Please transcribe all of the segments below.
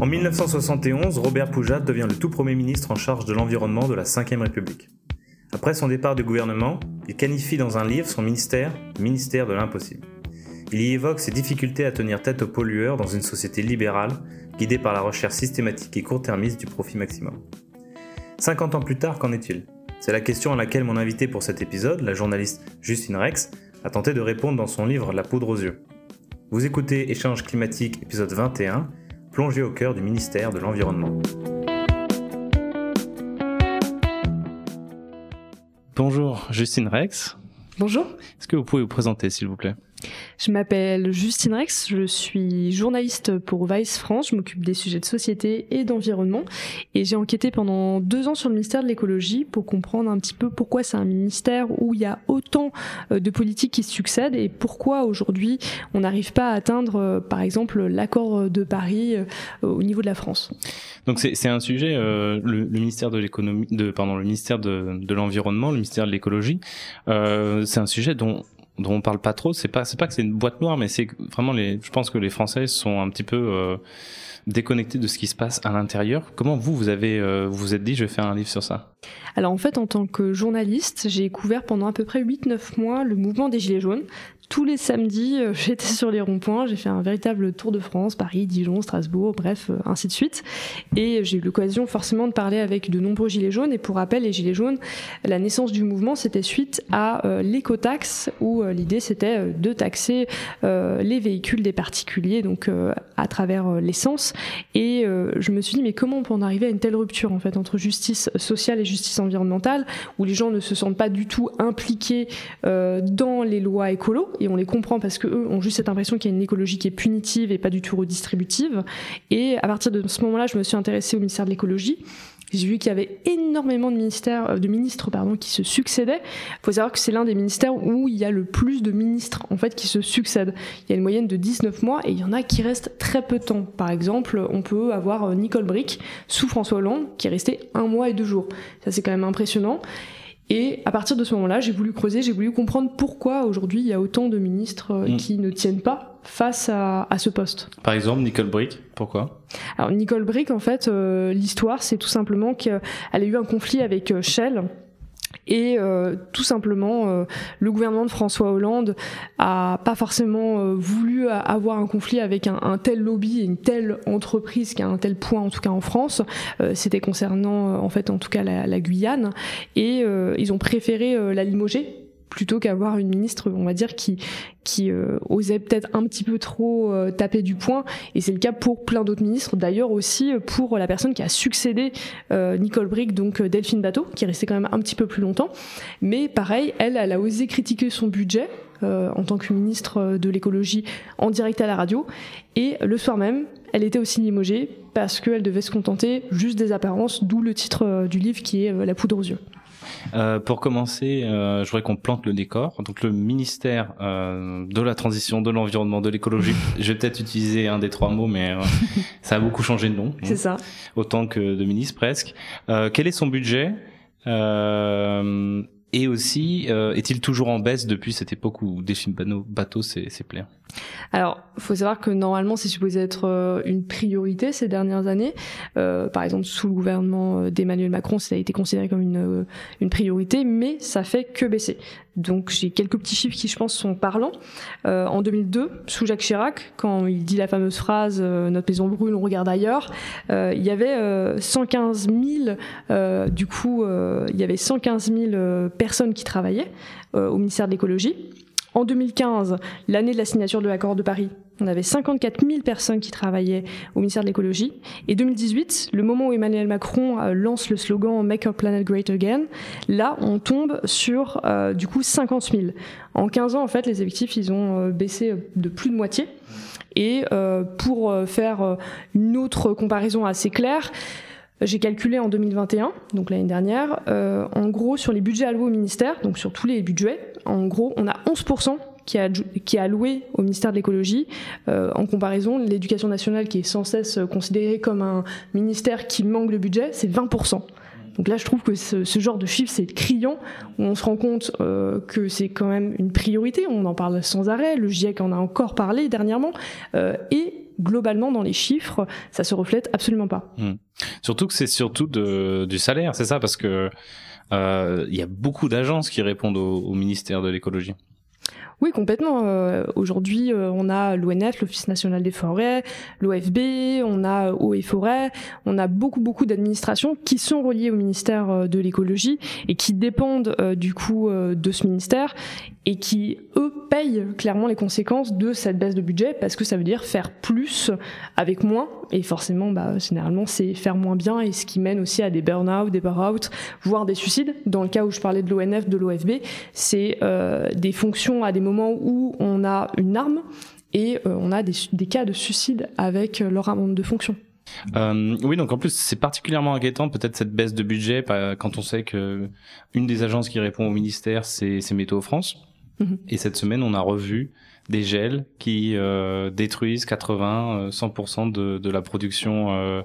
En 1971, Robert Poujat devient le tout premier ministre en charge de l'environnement de la Ve République. Après son départ du gouvernement, il qualifie dans un livre son ministère ministère de l'impossible. Il y évoque ses difficultés à tenir tête aux pollueurs dans une société libérale guidée par la recherche systématique et court-termiste du profit maximum. 50 ans plus tard, qu'en est-il? C'est la question à laquelle mon invité pour cet épisode, la journaliste Justine Rex, a tenté de répondre dans son livre La poudre aux yeux. Vous écoutez Échange climatique épisode 21, plongé au cœur du ministère de l'Environnement. Bonjour Justine Rex. Bonjour. Est-ce que vous pouvez vous présenter s'il vous plaît? Je m'appelle Justine Rex, je suis journaliste pour Vice France, je m'occupe des sujets de société et d'environnement et j'ai enquêté pendant deux ans sur le ministère de l'écologie pour comprendre un petit peu pourquoi c'est un ministère où il y a autant euh, de politiques qui se succèdent et pourquoi aujourd'hui on n'arrive pas à atteindre euh, par exemple l'accord de Paris euh, au niveau de la France. Donc c'est un sujet, le, ministère de l'économie, pardon, le ministère de l'environnement, le ministère de l'écologie, c'est un sujet dont dont on parle pas trop, c'est pas c'est pas que c'est une boîte noire, mais c'est vraiment les. Je pense que les Français sont un petit peu euh, déconnectés de ce qui se passe à l'intérieur. Comment vous vous avez euh, vous vous êtes dit je vais faire un livre sur ça? Alors en fait en tant que journaliste, j'ai couvert pendant à peu près 8-9 mois le mouvement des gilets jaunes tous les samedis, euh, j'étais sur les ronds-points, j'ai fait un véritable tour de France, Paris, Dijon, Strasbourg, bref, euh, ainsi de suite. Et j'ai eu l'occasion forcément de parler avec de nombreux gilets jaunes. Et pour rappel, les gilets jaunes, la naissance du mouvement, c'était suite à euh, l'écotaxe, où l'idée c'était de taxer les véhicules des particuliers, donc à travers l'essence. Et je me suis dit, mais comment on peut en arriver à une telle rupture en fait entre justice sociale et justice environnementale, où les gens ne se sentent pas du tout impliqués dans les lois écolo et on les comprend parce qu'eux ont juste cette impression qu'il y a une écologie qui est punitive et pas du tout redistributive. Et à partir de ce moment-là, je me suis intéressée au ministère de l'écologie. J'ai vu qu'il y avait énormément de ministères, euh, de ministres pardon, qui se succédaient. Il faut savoir que c'est l'un des ministères où il y a le plus de ministres en fait qui se succèdent. Il y a une moyenne de 19 mois et il y en a qui restent très peu de temps. Par exemple, on peut avoir euh, Nicole Brick sous François Hollande qui est resté un mois et deux jours. Ça c'est quand même impressionnant. Et à partir de ce moment-là, j'ai voulu creuser, j'ai voulu comprendre pourquoi aujourd'hui il y a autant de ministres euh, mm. qui ne tiennent pas face à, ce poste. Par exemple, Nicole Brick, pourquoi? Alors Nicole Brick, en fait, euh, l'histoire, c'est tout simplement qu'elle a eu un conflit avec euh, Shell et euh, tout simplement, euh, le gouvernement de François Hollande a pas forcément euh, voulu avoir un conflit avec un, tel lobby une telle entreprise qui a un tel point, en tout cas en France. C'était concernant, en fait, en tout cas la, la Guyane, et ils ont préféré la limoger plutôt qu'avoir une ministre, on va dire, qui euh, osait peut-être un petit peu trop euh, taper du poing. Et c'est le cas pour plein d'autres ministres. D'ailleurs aussi pour la personne qui a succédé euh, Nicole Brick, donc Delphine Bateau, qui est restée quand même un petit peu plus longtemps. Mais pareil, elle, elle a osé critiquer son budget. en tant que ministre de l'écologie en direct à la radio et le soir même elle était aussi limogée parce qu'elle devait se contenter juste des apparences, d'où le titre du livre qui est La poudre aux yeux. Euh, pour commencer, euh, je voudrais qu'on plante le décor. Donc le ministère euh, de la transition, de l'environnement, de l'écologie. je vais peut-être utiliser un des trois mots, mais euh, ça a beaucoup changé de nom. C'est ça. Autant que de ministre presque. Euh, quel est son budget? Et aussi, est-il toujours en baisse depuis cette époque où Delphine Bateau s'est plaint? Alors, il faut savoir que normalement, c'est supposé être euh, une priorité ces dernières années. Euh, par exemple, sous le gouvernement euh, d'Emmanuel Macron, ça a été considéré comme une, une priorité, mais ça fait que baisser. Donc, j'ai quelques petits chiffres qui, je pense, sont parlants. en 2002, sous Jacques Chirac, quand il dit la fameuse phrase "Notre maison brûle, on regarde ailleurs", il y avait 115 000. du coup, il y avait 115 000 personnes qui travaillaient au ministère de l'écologie. En 2015, l'année de la signature de l'accord de Paris, on avait 54 000 personnes qui travaillaient au ministère de l'écologie. Et 2018, le moment où Emmanuel Macron euh, lance le slogan Make our planet great again, là, on tombe sur euh, du coup 50 000. En 15 ans, en fait, les effectifs, ils ont euh, baissé de plus de moitié. Et pour faire une autre comparaison assez claire, j'ai calculé en 2021, donc l'année dernière, en gros sur les budgets alloués au ministère, donc sur tous les budgets, en gros, on a 11% qui est, alloué au ministère de l'écologie. Euh, en comparaison, l'éducation nationale, qui est sans cesse considérée comme un ministère qui manque de budget, c'est 20%. Donc là, je trouve que ce, genre de chiffre, c'est criant, où on se rend compte euh, que c'est quand même une priorité, on en parle sans arrêt, le GIEC en a encore parlé dernièrement, euh, et globalement dans les chiffres, ça se reflète absolument pas. Hmm. Surtout que c'est surtout de, du salaire, c'est ça, parce que euh, il y a beaucoup d'agences qui répondent au ministère de l'écologie. Oui, complètement. Euh, aujourd'hui, euh, on a l'ONF, l'Office national des forêts, l'OFB, on a Eau et Forêt, on a beaucoup, beaucoup d'administrations qui sont reliées au ministère de l'écologie et qui dépendent du coup de ce ministère et qui, eux, payent clairement les conséquences de cette baisse de budget parce que ça veut dire faire plus avec moins et forcément, bah, généralement, c'est faire moins bien et ce qui mène aussi à des burn-out, des burn-out, voire des suicides. Dans le cas où je parlais de l'ONF, de l'OFB, c'est des fonctions à des moment où on a une arme et euh, on a des, cas de suicide avec euh, leur amende de fonction. Euh, oui, donc en plus c'est particulièrement inquiétant peut-être cette baisse de budget quand on sait que une des agences qui répond au ministère c'est Météo France. Et cette semaine on a revu des gels qui détruisent 80-100% de, de, la production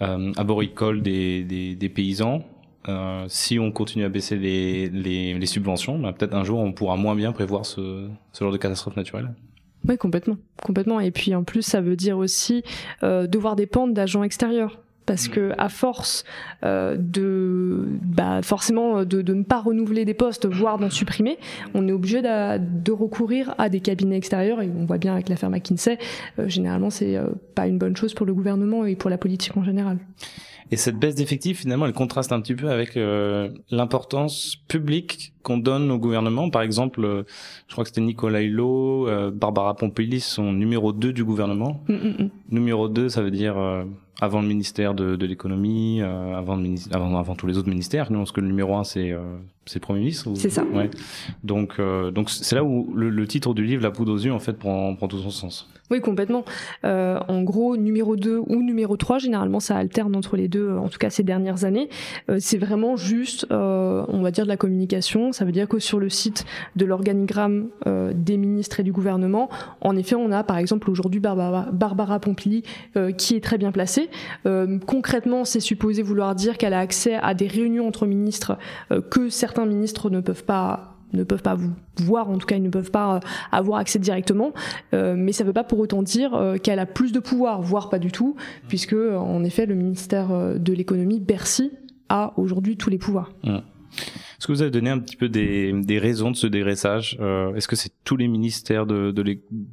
arboricole des, des, des paysans euh, si on continue à baisser les, les, les subventions, bah, peut-être un jour on pourra moins bien prévoir ce, ce genre de catastrophe naturelle. Oui, complètement, complètement. Et puis en plus, ça veut dire aussi euh, devoir dépendre d'agents extérieurs parce que à force euh, de bah, forcément de, de, ne pas renouveler des postes, voire d'en supprimer, on est obligé de, de, recourir à des cabinets extérieurs et on voit bien avec l'affaire McKinsey, euh, généralement c'est euh, pas une bonne chose pour le gouvernement et pour la politique en général. Et cette baisse d'effectifs, finalement, elle contraste un petit peu avec euh, l'importance publique qu'on donne au gouvernement. Par exemple, euh, je crois que c'était Nicolas Hulot, euh, Barbara Pompili sont numéro 2 du gouvernement. Mm, mm, mm. Numéro 2, ça veut dire avant le ministère de, l'économie, avant, avant, avant, tous les autres ministères. Nous, parce que le numéro 1, c'est c'est Premier ministre. C'est ça. Ouais. Donc donc c'est là où le, le, titre du livre, La poudre aux yeux, en fait, prend, prend tout son sens. Oui, complètement. Euh, en gros, numéro 2 ou numéro 3, généralement ça alterne entre les deux, en tout cas ces dernières années. Euh, c'est vraiment juste, euh, on va dire, de la communication. Ça veut dire que sur le site de l'organigramme des ministres et du gouvernement, en effet, on a par exemple aujourd'hui Barbara, Barbara Pompili qui est très bien placée. concrètement, c'est supposé vouloir dire qu'elle a accès à des réunions entre ministres que certains ministres ne peuvent pas ne peuvent pas vous voir, en tout cas ils ne peuvent pas euh, avoir accès directement, euh, mais ça ne veut pas pour autant dire euh, qu'elle a plus de pouvoir, voire pas du tout, puisque en effet le ministère de l'économie, Bercy, a aujourd'hui tous les pouvoirs. Mmh. Est-ce que vous avez donné un petit peu des, raisons de ce dégraissage Est-ce que c'est tous les ministères de,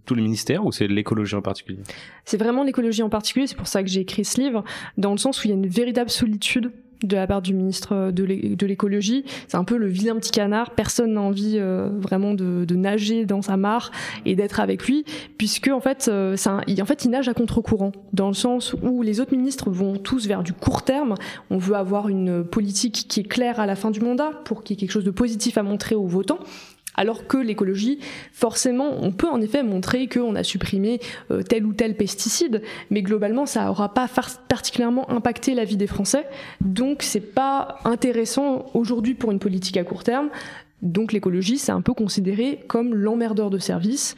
tous les ministères ou c'est l'écologie en particulier? C'est vraiment l'écologie en particulier. C'est pour ça que j'ai écrit ce livre, dans le sens où il y a une véritable solitude de la part du ministre de l'écologie. C'est un peu le vilain petit canard. Personne n'a envie euh, vraiment de, nager dans sa mare et d'être avec lui, puisque en fait, euh, en fait, il nage à contre-courant, dans le sens où les autres ministres vont tous vers du court terme. On veut avoir une politique qui est claire à la fin du mandat pour qu'il y ait quelque chose de positif à montrer aux votants. Alors que l'écologie, forcément, on peut en effet montrer qu'on a supprimé euh, tel ou tel pesticide, mais globalement, ça n'aura pas particulièrement impacté la vie des Français. Donc, c'est pas intéressant aujourd'hui pour une politique à court terme. Donc, l'écologie, c'est un peu considéré comme l'emmerdeur de service.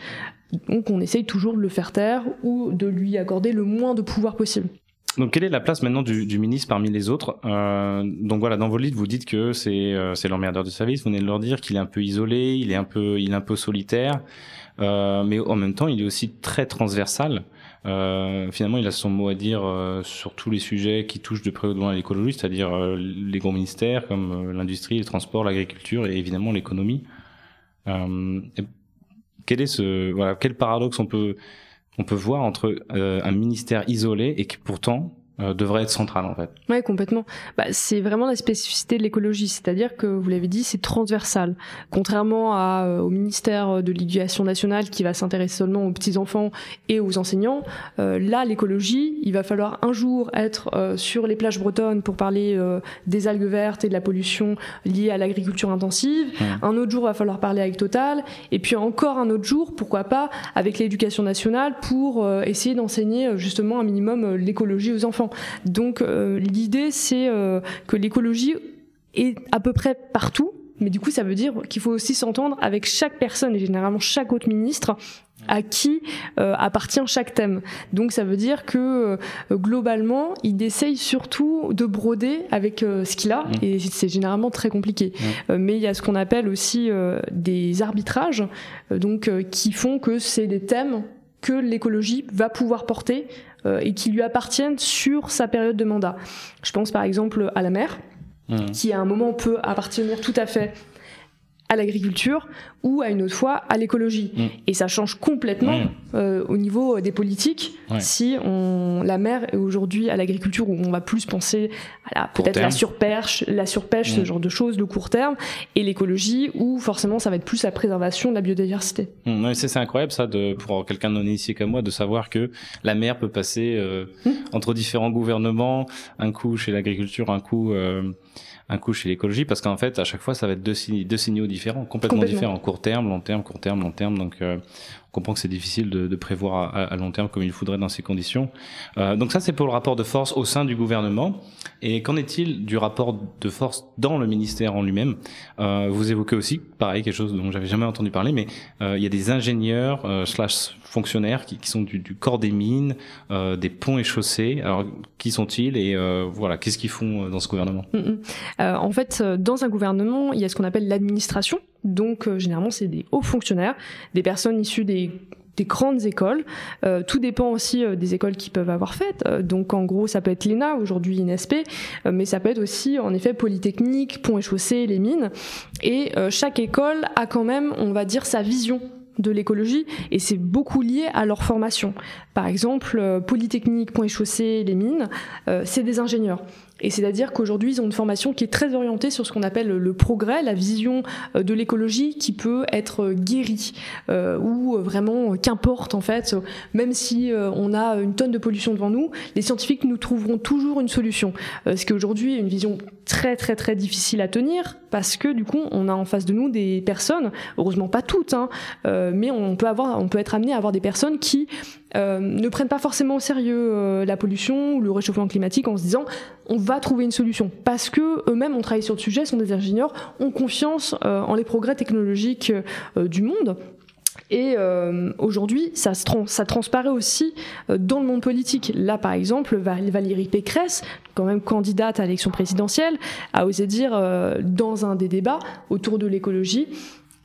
Donc, on essaye toujours de le faire taire ou de lui accorder le moins de pouvoir possible. Donc, quelle est la place maintenant du, du ministre parmi les autres? Euh, Donc voilà, dans vos livres, vous dites que c'est euh, l'emmerdeur de service. Vous venez de leur dire qu'il est un peu isolé, il est un peu il est un peu solitaire, euh, mais en même temps, il est aussi très transversal. Euh, finalement, il a son mot à dire euh, sur tous les sujets qui touchent de près ou de loin à l'écologie, c'est-à-dire euh, les grands ministères comme l'industrie, le transport, l'agriculture et évidemment l'économie. quel est ce voilà quel paradoxe on peut on peut voir entre euh, un ministère isolé et qui pourtant euh, devrait être central en fait. Ouais, complètement. Bah, c'est vraiment la spécificité de l'écologie, c'est-à-dire que vous l'avez dit, c'est transversal. Contrairement à, euh, au ministère de l'Éducation nationale qui va s'intéresser seulement aux petits enfants et aux enseignants, euh, là l'écologie, il va falloir un jour être sur les plages bretonnes pour parler des algues vertes et de la pollution liée à l'agriculture intensive. Un autre jour, il va falloir parler avec Total, et puis encore un autre jour, pourquoi pas, avec l'Éducation nationale pour essayer d'enseigner justement un minimum l'écologie aux enfants. Donc euh, l'idée c'est euh, que l'écologie est à peu près partout, mais du coup ça veut dire qu'il faut aussi s'entendre avec chaque personne et généralement chaque autre ministre à qui euh, appartient chaque thème. Donc ça veut dire que globalement, il essaye surtout de broder avec ce qu'il a, mmh. et c'est généralement très compliqué. Mmh. mais il y a ce qu'on appelle aussi des arbitrages, donc qui font que c'est des thèmes que l'écologie va pouvoir porter et qui lui appartiennent sur sa période de mandat. Je pense par exemple à la mer, mmh. qui à un moment peut appartenir tout à fait à l'agriculture ou à une autre fois à l'écologie. Mm. Et ça change complètement mm. euh, au niveau des politiques si on, la mer est aujourd'hui à l'agriculture où on va plus penser à peut-être la surpêche, la surpêche, ce mm. genre de choses de court terme, et l'écologie où forcément ça va être plus la préservation de la biodiversité. c'est incroyable ça de, pour quelqu'un non initié comme moi de savoir que la mer peut passer euh, entre différents gouvernements, un coup chez l'agriculture, un coup euh, un coup chez l'écologie parce qu'en fait à chaque fois ça va être deux, deux signaux différents complètement, différents. Court terme long terme court terme long terme. Donc euh, on comprend que c'est difficile de, de prévoir à, à, long terme comme il faudrait dans ces conditions. Euh, donc ça c'est pour le rapport de force au sein du gouvernement. Et qu'en est-il du rapport de force dans le ministère en lui-même? Euh, vous évoquez aussi pareil quelque chose dont j'avais jamais entendu parler mais euh, il y a des ingénieurs euh, slash fonctionnaires qui, qui sont du, du, corps des mines, euh, des ponts et chaussées. Alors, qui sont-ils et euh, voilà, qu'est-ce qu'ils font dans ce gouvernement? Mm, mm. Euh, En fait, dans un gouvernement, il y a ce qu'on appelle l'administration. Donc, généralement, c'est des hauts fonctionnaires, des personnes issues des des grandes écoles. Euh, tout dépend aussi euh, des écoles qui peuvent avoir faites. Euh, donc en gros, ça peut être l'ENA, aujourd'hui INSP, mais ça peut être aussi en effet Polytechnique, Pont et Chaussée, les mines. Et chaque école a quand même, on va dire, sa vision de l'écologie et c'est beaucoup lié à leur formation. Par exemple, euh, Polytechnique, Point Chaussée, les mines, euh, c'est des ingénieurs. Et c'est-à-dire qu'aujourd'hui, ils ont une formation qui est très orientée sur ce qu'on appelle le progrès, la vision euh, de l'écologie qui peut être guérie, euh, ou vraiment qu'importe en fait, même si on a une tonne de pollution devant nous, les scientifiques nous trouveront toujours une solution. ce qui aujourd'hui est une vision très très très difficile à tenir, parce que du coup, on a en face de nous des personnes, heureusement pas toutes, hein, mais on peut avoir, on peut être amené à avoir des personnes qui euh, ne prennent pas forcément au sérieux euh, la pollution ou le réchauffement climatique en se disant on va trouver une solution parce que eux-mêmes ont travaillé sur le sujet, sont des ingénieurs, ont confiance euh, en les progrès technologiques du monde. Et aujourd'hui, ça, ça transparaît aussi dans le monde politique. Là, par exemple, Valérie Pécresse, quand même candidate à l'élection présidentielle, a osé dire dans un des débats autour de l'écologie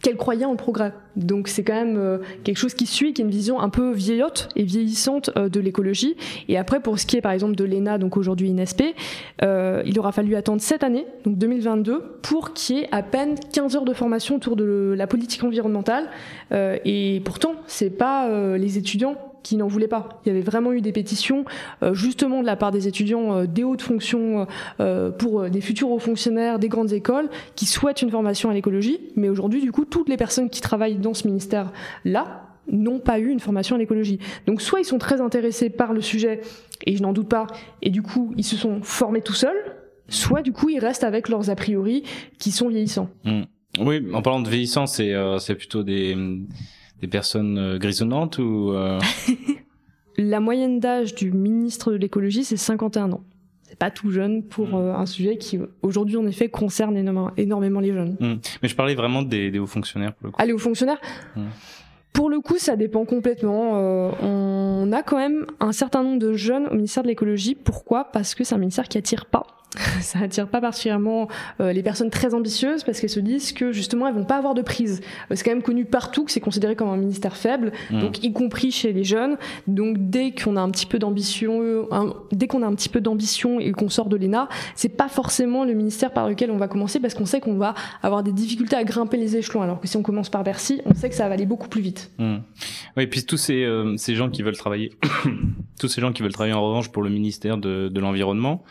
qu'elle croyait en progrès. Donc c'est quand même euh, quelque chose qui suit, qui est une vision un peu vieillotte et vieillissante euh, de l'écologie. Et après, pour ce qui est par exemple de l'ENA, donc aujourd'hui INSP, euh, il aura fallu attendre cette année, donc 2022, pour qu'il y ait à peine 15 heures de formation autour de la politique environnementale. et pourtant, c'est pas les étudiants qui n'en voulaient pas. Il y avait vraiment eu des pétitions, euh, justement de la part des étudiants euh, des hautes fonctions euh, pour des futurs hauts fonctionnaires des grandes écoles qui souhaitent une formation à l'écologie. Mais aujourd'hui, du coup, toutes les personnes qui travaillent dans ce ministère-là n'ont pas eu une formation à l'écologie. Donc soit ils sont très intéressés par le sujet, et je n'en doute pas, et du coup ils se sont formés tout seuls, soit du coup ils restent avec leurs a priori qui sont vieillissants. Mmh. Oui, en parlant de vieillissants, c'est c'est plutôt des des personnes euh, grisonnantes ou euh La moyenne d'âge du ministre de l'écologie, c'est 51 ans. C'est pas tout jeune pour hmm. euh, un sujet qui aujourd'hui en effet concerne énormément, les jeunes. Hmm. Mais je parlais vraiment des, hauts fonctionnaires pour le coup. Ah les hauts fonctionnaires hmm. Pour le coup, ça dépend complètement. on a quand même un certain nombre de jeunes au ministère de l'écologie. Pourquoi? Parce que c'est un ministère qui attire pas ça attire pas particulièrement euh, les personnes très ambitieuses parce qu'elles se disent que justement elles vont pas avoir de prise. Euh, c'est quand même connu partout que c'est considéré comme un ministère faible, mmh. donc y compris chez les jeunes. Donc dès qu'on a un petit peu d'ambition, dès qu'on a un petit peu d'ambition et qu'on sort de l'ENA, c'est pas forcément le ministère par lequel on va commencer parce qu'on sait qu'on va avoir des difficultés à grimper les échelons. Alors que si on commence par Bercy, on sait que ça va aller beaucoup plus vite. Mmh. Oui, et puis tous ces, euh, ces gens qui veulent travailler, tous ces gens qui veulent travailler en revanche pour le ministère de, de l'environnement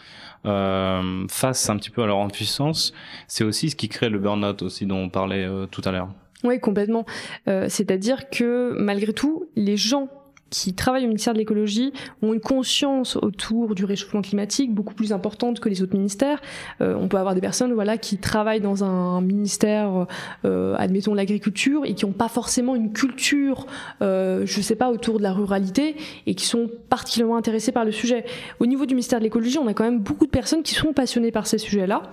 euh, face un petit peu à leur impuissance, c'est aussi ce qui crée le burn-out aussi dont on parlait euh, tout à l'heure. Oui, complètement. Euh, C'est-à-dire que malgré tout, les gens qui travaillent au ministère de l'écologie ont une conscience autour du réchauffement climatique beaucoup plus importante que les autres ministères. Euh, on peut avoir des personnes voilà qui travaillent dans un ministère, euh, admettons l'agriculture, et qui n'ont pas forcément une culture, euh, je sais pas, autour de la ruralité, et qui sont particulièrement intéressés par le sujet. Au niveau du ministère de l'écologie, on a quand même beaucoup de personnes qui sont passionnées par ces sujets-là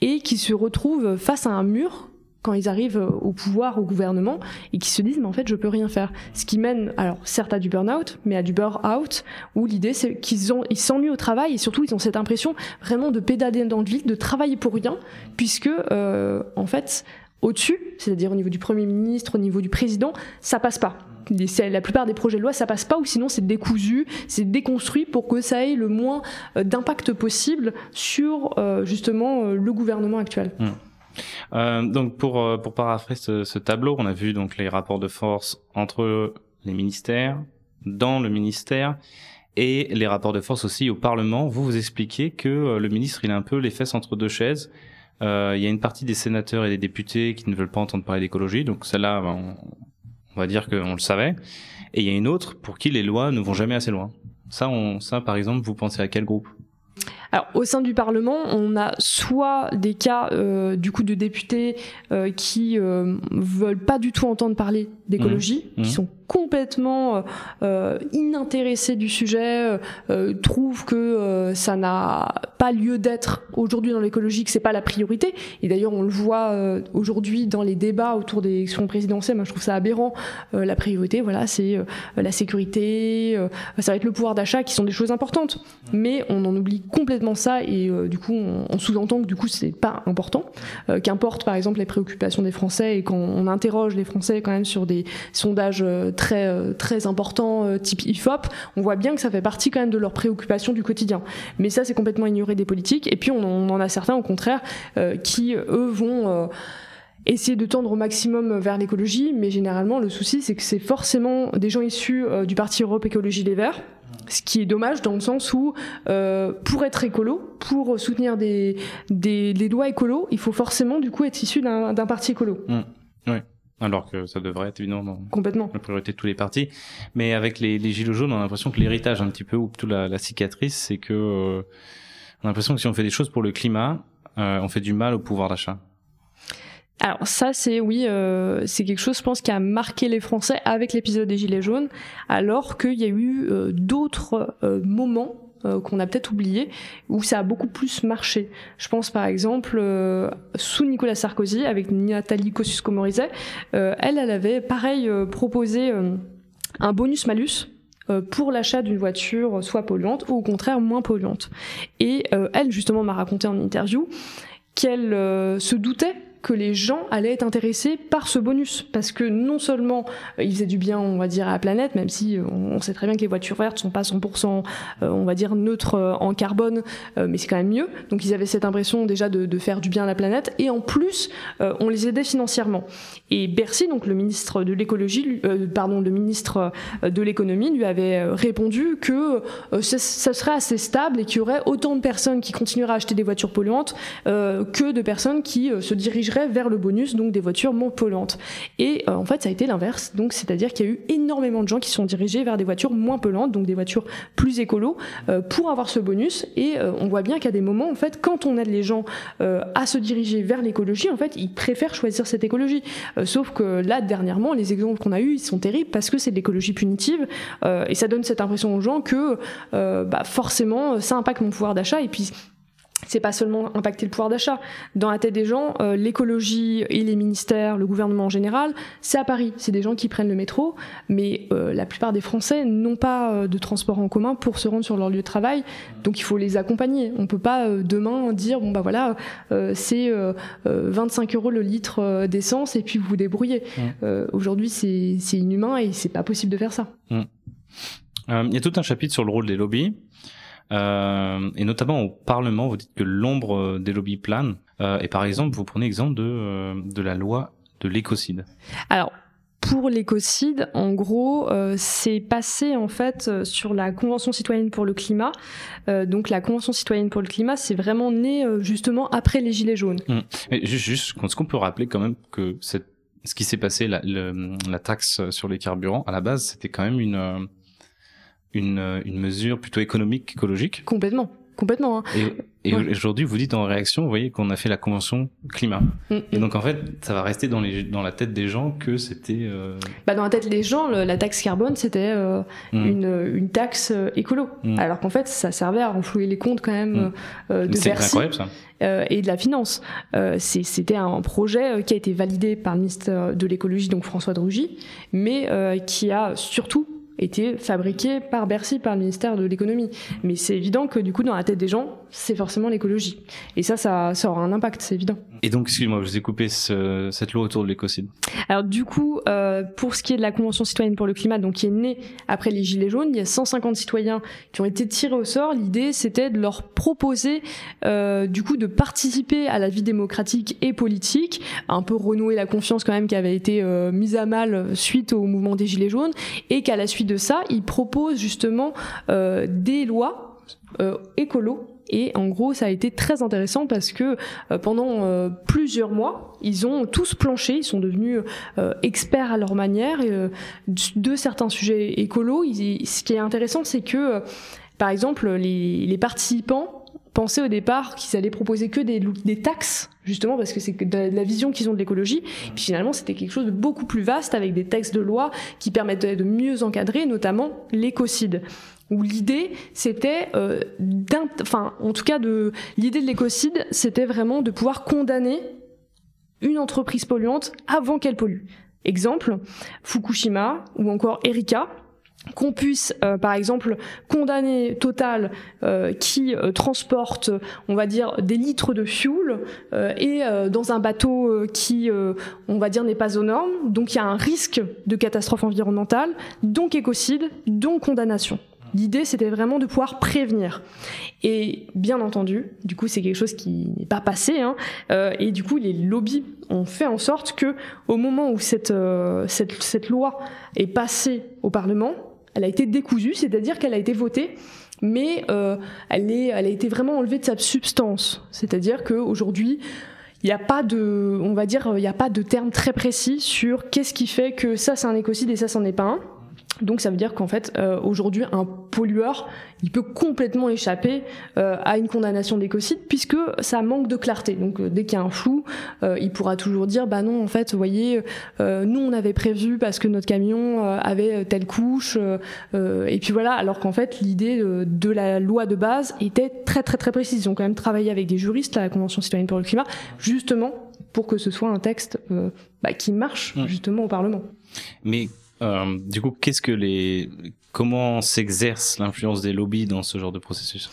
et qui se retrouvent face à un mur quand ils arrivent euh, au pouvoir, au gouvernement, et qui se disent mais en fait je peux rien faire. Ce qui mène, alors certes à du burn-out, mais à du burn-out, où l'idée c'est qu'ils ont, ils s'ennuient au travail et surtout ils ont cette impression vraiment de pédaler dans le vide, de travailler pour rien, puisque euh, en fait au-dessus, c'est-à-dire au niveau du Premier ministre, au niveau du président, ça passe pas. la plupart des projets de loi, ça passe pas, ou sinon c'est décousu, c'est déconstruit pour que ça ait le moins d'impact possible sur justement le gouvernement actuel. Mmh. Euh, donc pour euh, pour paraphraser ce, tableau, on a vu donc les rapports de force entre les ministères, dans le ministère et les rapports de force aussi au Parlement. Vous vous expliquez que euh, le ministre il a un peu les fesses entre deux chaises. Il y a une partie des sénateurs et des députés qui ne veulent pas entendre parler d'écologie, donc celle-là, ben, on, va dire qu'on le savait. Et il y a une autre pour qui les lois ne vont jamais assez loin. Ça, ça par exemple, vous pensez à quel groupe? Alors, au sein du Parlement, on a soit des cas euh, du coup de députés euh, qui euh, veulent pas du tout entendre parler d'écologie, mmh. qui mmh. sont complètement euh, euh, inintéressés du sujet, euh, trouvent que ça n'a pas lieu d'être aujourd'hui dans l'écologie, que c'est pas la priorité. Et d'ailleurs, on le voit aujourd'hui dans les débats autour des élections présidentielles. Moi, je trouve ça aberrant. la priorité, voilà, c'est la sécurité, ça va être le pouvoir d'achat, qui sont des choses importantes. Mais on en oublie complètement ça, et du coup, on, on sous-entend que du coup, c'est pas important. Qu'importe, par exemple, les préoccupations des Français, et quand on interroge les Français quand même sur des sondages très euh, très important euh, type IFOP, on voit bien que ça fait partie quand même de leurs préoccupations du quotidien. Mais ça, c'est complètement ignoré des politiques. Et puis on, en a certains, au contraire, euh, qui eux vont essayer de tendre au maximum vers l'écologie, mais généralement le souci c'est que c'est forcément des gens issus du parti Europe Écologie Les Verts, ce qui est dommage dans le sens où pour être écolo, pour soutenir des, des, lois écolo, il faut forcément du coup être issu d'un parti écolo. Mmh. Oui. Alors que ça devrait être évidemment Complètement. la priorité de tous les partis. Mais avec les, les gilets jaunes, on a l'impression que l'héritage un petit peu, ou plutôt la, la cicatrice, c'est que euh, on a l'impression que si on fait des choses pour le climat, euh, on fait du mal au pouvoir d'achat. Alors ça, c'est oui, euh, c'est quelque chose, je pense, qui a marqué les Français avec l'épisode des Gilets jaunes, alors qu'il y a eu euh, d'autres euh, moments euh, qu'on a peut-être oublié, où ça a beaucoup plus marché. Je pense par exemple euh, sous Nicolas Sarkozy avec Nathalie Kosciusko-Morizet, euh, elle, elle avait pareil proposé un bonus-malus pour l'achat d'une voiture soit polluante ou au contraire moins polluante. Et elle justement m'a raconté en interview qu'elle se doutait que les gens allaient être intéressés par ce bonus. Parce que non seulement euh, il faisait du bien on va dire à la planète même si euh, on sait très bien que les voitures vertes sont pas 100% euh, on va dire neutres en carbone mais c'est quand même mieux. Donc ils avaient cette impression déjà de, de, faire du bien à la planète. Et en plus on les aidait financièrement. Et Bercy donc le ministre de l'écologie pardon le ministre de l'économie lui avait répondu que ça, ça, serait assez stable et qu'il y aurait autant de personnes qui continueraient à acheter des voitures polluantes que de personnes qui se dirigeraient vers le bonus, donc des voitures moins polluantes. Et euh, en fait, ça a été l'inverse. Donc, c'est-à-dire qu'il y a eu énormément de gens qui sont dirigés vers des voitures moins polluantes, donc des voitures plus écolo, euh, pour avoir ce bonus. Et euh, on voit bien qu'à des moments, en fait, quand on aide les gens à se diriger vers l'écologie, en fait, ils préfèrent choisir cette écologie. sauf que là, dernièrement, les exemples qu'on a eus, ils sont terribles parce que c'est de l'écologie punitive et ça donne cette impression aux gens que bah, forcément, ça impacte mon pouvoir d'achat. Et puis, c'est pas seulement impacter le pouvoir d'achat. Dans la tête des gens, euh, l'écologie et les ministères, le gouvernement en général, c'est à Paris. C'est des gens qui prennent le métro, mais euh, la plupart des Français n'ont pas euh, de transport en commun pour se rendre sur leur lieu de travail. Donc il faut les accompagner. On peut pas demain dire bon bah voilà, c'est 25 euros le litre d'essence et puis vous vous débrouillez. Mmh. Aujourd'hui c'est inhumain et c'est pas possible de faire ça. Mmh. Il y a tout un chapitre sur le rôle des lobbies. Euh, et notamment au Parlement, vous dites que l'ombre euh, des lobbies plane. Euh, et par exemple, vous prenez exemple de, de la loi de l'écocide. Alors, pour l'écocide, en gros, euh, c'est passé en fait sur la Convention citoyenne pour le climat. Euh, donc la Convention citoyenne pour le climat, c'est vraiment né justement après les Gilets jaunes. Mmh. Mais juste, juste est-ce qu'on peut rappeler quand même que cette, ce qui s'est passé, la, le, la taxe sur les carburants, à la base, c'était quand même une une, une mesure plutôt économique qu'écologique. Complètement. Complètement. Hein. Et, et aujourd'hui, vous dites en réaction, vous voyez qu'on a fait la convention climat. Mm, et mm. donc en fait, ça va rester dans, les, dans la tête des gens que c'était. Euh... Bah dans la tête des gens, le, la taxe carbone, c'était euh, mm. une, une taxe euh, écolo. Alors qu'en fait, ça servait à renflouer les comptes quand même euh, de Bercy. C'est incroyable ça. Euh, et de la finance. Euh, c'était un projet qui a été validé par le ministre de l'écologie, donc François Drugy, mais qui a surtout était fabriqué par Bercy, par le ministère de l'économie. Mais c'est évident que du coup, dans la tête des gens, c'est forcément l'écologie. Et ça, ça, ça, aura un impact, c'est évident. Et donc, excuse-moi, je vous ai coupé ce, cette loi autour de l'écocide. Alors du coup, euh, pour ce qui est de la Convention citoyenne pour le climat, donc qui est née après les Gilets jaunes, il y a 150 citoyens qui ont été tirés au sort. L'idée, c'était de leur proposer, euh, du coup, de participer à la vie démocratique et politique, un peu renouer la confiance quand même qui avait été euh, mise à mal suite au mouvement des Gilets jaunes, et qu'à la suite de ça, ils proposent justement euh, des lois euh, écolo et en gros, ça a été très intéressant parce que euh, pendant plusieurs mois, ils ont tous planché, ils sont devenus experts à leur manière de certains sujets écolos. ce qui est intéressant, c'est que, par exemple, les participants pensaient au départ qu'ils allaient proposer que des, taxes justement parce que c'est la vision qu'ils ont de l'écologie. Puis finalement, c'était quelque chose de beaucoup plus vaste avec des textes de loi qui permettaient de mieux encadrer, notamment l'écocide où l'idée c'était euh, enfin en tout cas de l'idée de l'écocide c'était vraiment de pouvoir condamner une entreprise polluante avant qu'elle pollue exemple Fukushima ou encore Erika qu'on puisse, euh, par exemple, condamner Total euh, qui euh, transporte, on va dire, des litres de fuel et dans un bateau qui, on va dire, n'est pas aux normes. Donc il y a un risque de catastrophe environnementale, donc écocide, donc condamnation. L'idée, c'était vraiment de pouvoir prévenir. Et bien entendu, du coup, c'est quelque chose qui n'est pas passé. Hein, euh, et du coup, les lobbies ont fait en sorte que, au moment où cette, euh, cette, cette loi est passée au Parlement, elle a été décousue, c'est-à-dire qu'elle a été votée mais euh, elle, est, elle a été vraiment enlevée de sa substance. C'est-à-dire qu'aujourd'hui, il n'y a pas de, on va dire, il n'y a pas de terme très précis sur qu'est-ce qui fait que ça c'est un écocide et ça c'en est pas un. Donc ça veut dire qu'en fait, euh, aujourd'hui, un pollueur, il peut complètement échapper euh, à une condamnation d'écocide puisque ça manque de clarté. Donc euh, dès qu'il y a un flou, il pourra toujours dire, bah non, en fait, vous voyez, nous on avait prévu parce que notre camion avait telle couche, et puis voilà. Alors qu'en fait, l'idée de, la loi de base était très très très précise. Ils ont quand même travaillé avec des juristes, la Convention citoyenne pour le climat, justement pour que ce soit un texte bah, qui marche mmh. justement au Parlement. Mais euh, du coup, qu'est-ce que les, comment s'exerce l'influence des lobbies dans ce genre de processus?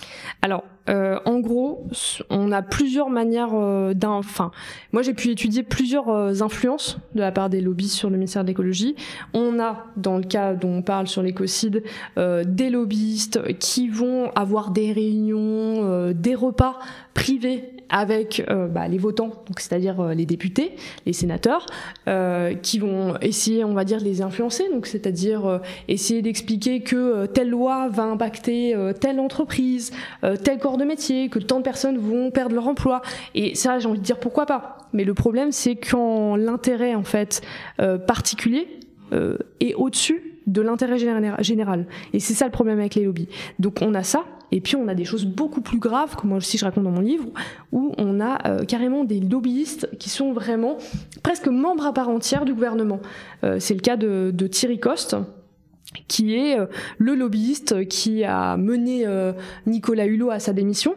Euh, en gros, on a plusieurs manières euh, d'un. Enfin, moi j'ai pu étudier plusieurs euh, influences de la part des lobbies sur le ministère de l'écologie. On a, dans le cas dont on parle sur l'écocide, euh, des lobbyistes qui vont avoir des réunions, des repas privés avec bah, les votants, donc c'est-à-dire les députés, les sénateurs, qui vont essayer, on va dire, de les influencer, donc c'est-à-dire essayer d'expliquer que telle loi va impacter telle entreprise, tel corps de métier, que tant de personnes vont perdre leur emploi. Et ça, j'ai envie de dire pourquoi pas. Mais le problème, c'est quand l'intérêt en fait euh, particulier euh, est au-dessus de l'intérêt général. Et c'est ça le problème avec les lobbies. Donc on a ça, et puis on a des choses beaucoup plus graves, comme moi aussi je raconte dans mon livre, où on a euh, carrément des lobbyistes qui sont vraiment presque membres à part entière du gouvernement. c'est le cas de, de Thierry Coste, qui est euh, le lobbyiste qui a mené euh, Nicolas Hulot à sa démission